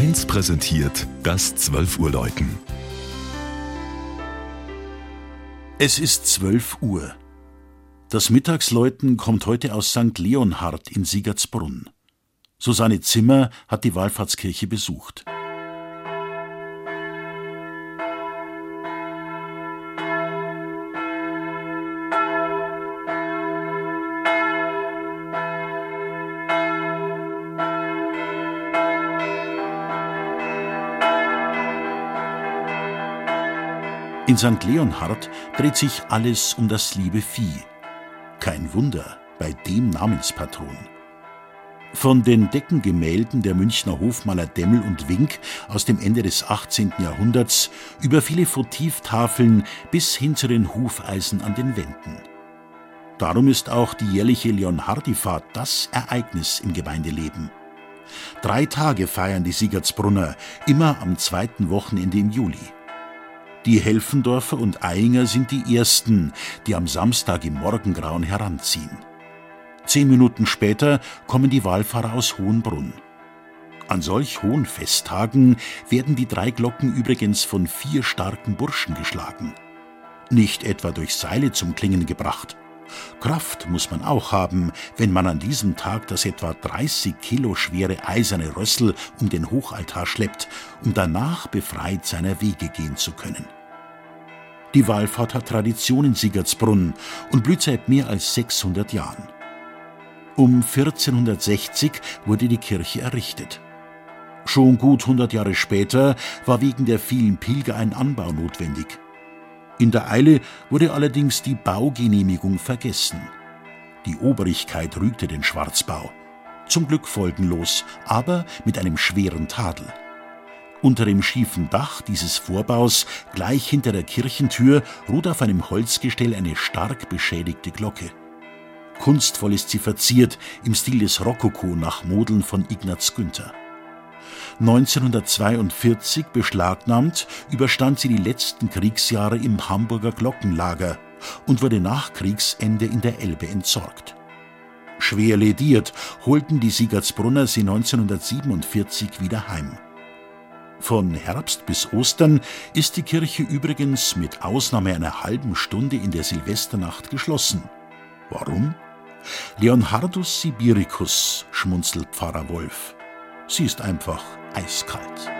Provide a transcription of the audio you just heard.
1 präsentiert das 12 Uhr Läuten. Es ist 12 Uhr. Das Mittagsläuten kommt heute aus St. Leonhard in Siegertsbrunn. Susanne Zimmer hat die Wallfahrtskirche besucht. In St. Leonhard dreht sich alles um das liebe Vieh. Kein Wunder bei dem Namenspatron. Von den Deckengemälden der Münchner Hofmaler Demmel und Wink aus dem Ende des 18. Jahrhunderts über viele Votivtafeln bis hin zu den Hufeisen an den Wänden. Darum ist auch die jährliche Leonhardifahrt das Ereignis im Gemeindeleben. Drei Tage feiern die Siegertsbrunner, immer am zweiten Wochenende im Juli. Die Helfendorfer und Einger sind die ersten, die am Samstag im Morgengrauen heranziehen. Zehn Minuten später kommen die Wallfahrer aus Hohenbrunn. An solch hohen Festtagen werden die drei Glocken übrigens von vier starken Burschen geschlagen. Nicht etwa durch Seile zum Klingen gebracht. Kraft muss man auch haben, wenn man an diesem Tag das etwa 30 Kilo schwere eiserne Rössel um den Hochaltar schleppt, um danach befreit seiner Wege gehen zu können. Die Wallfahrt hat Tradition in Siegertsbrunn und blüht seit mehr als 600 Jahren. Um 1460 wurde die Kirche errichtet. Schon gut 100 Jahre später war wegen der vielen Pilger ein Anbau notwendig. In der Eile wurde allerdings die Baugenehmigung vergessen. Die Obrigkeit rügte den Schwarzbau. Zum Glück folgenlos, aber mit einem schweren Tadel. Unter dem schiefen Dach dieses Vorbaus, gleich hinter der Kirchentür, ruht auf einem Holzgestell eine stark beschädigte Glocke. Kunstvoll ist sie verziert im Stil des Rokoko nach Modeln von Ignaz Günther. 1942 beschlagnahmt, überstand sie die letzten Kriegsjahre im Hamburger Glockenlager und wurde nach Kriegsende in der Elbe entsorgt. Schwer lediert holten die Siegertsbrunner sie 1947 wieder heim. Von Herbst bis Ostern ist die Kirche übrigens mit Ausnahme einer halben Stunde in der Silvesternacht geschlossen. Warum? Leonhardus Sibiricus, schmunzelt Pfarrer Wolf. Sie ist einfach eiskalt.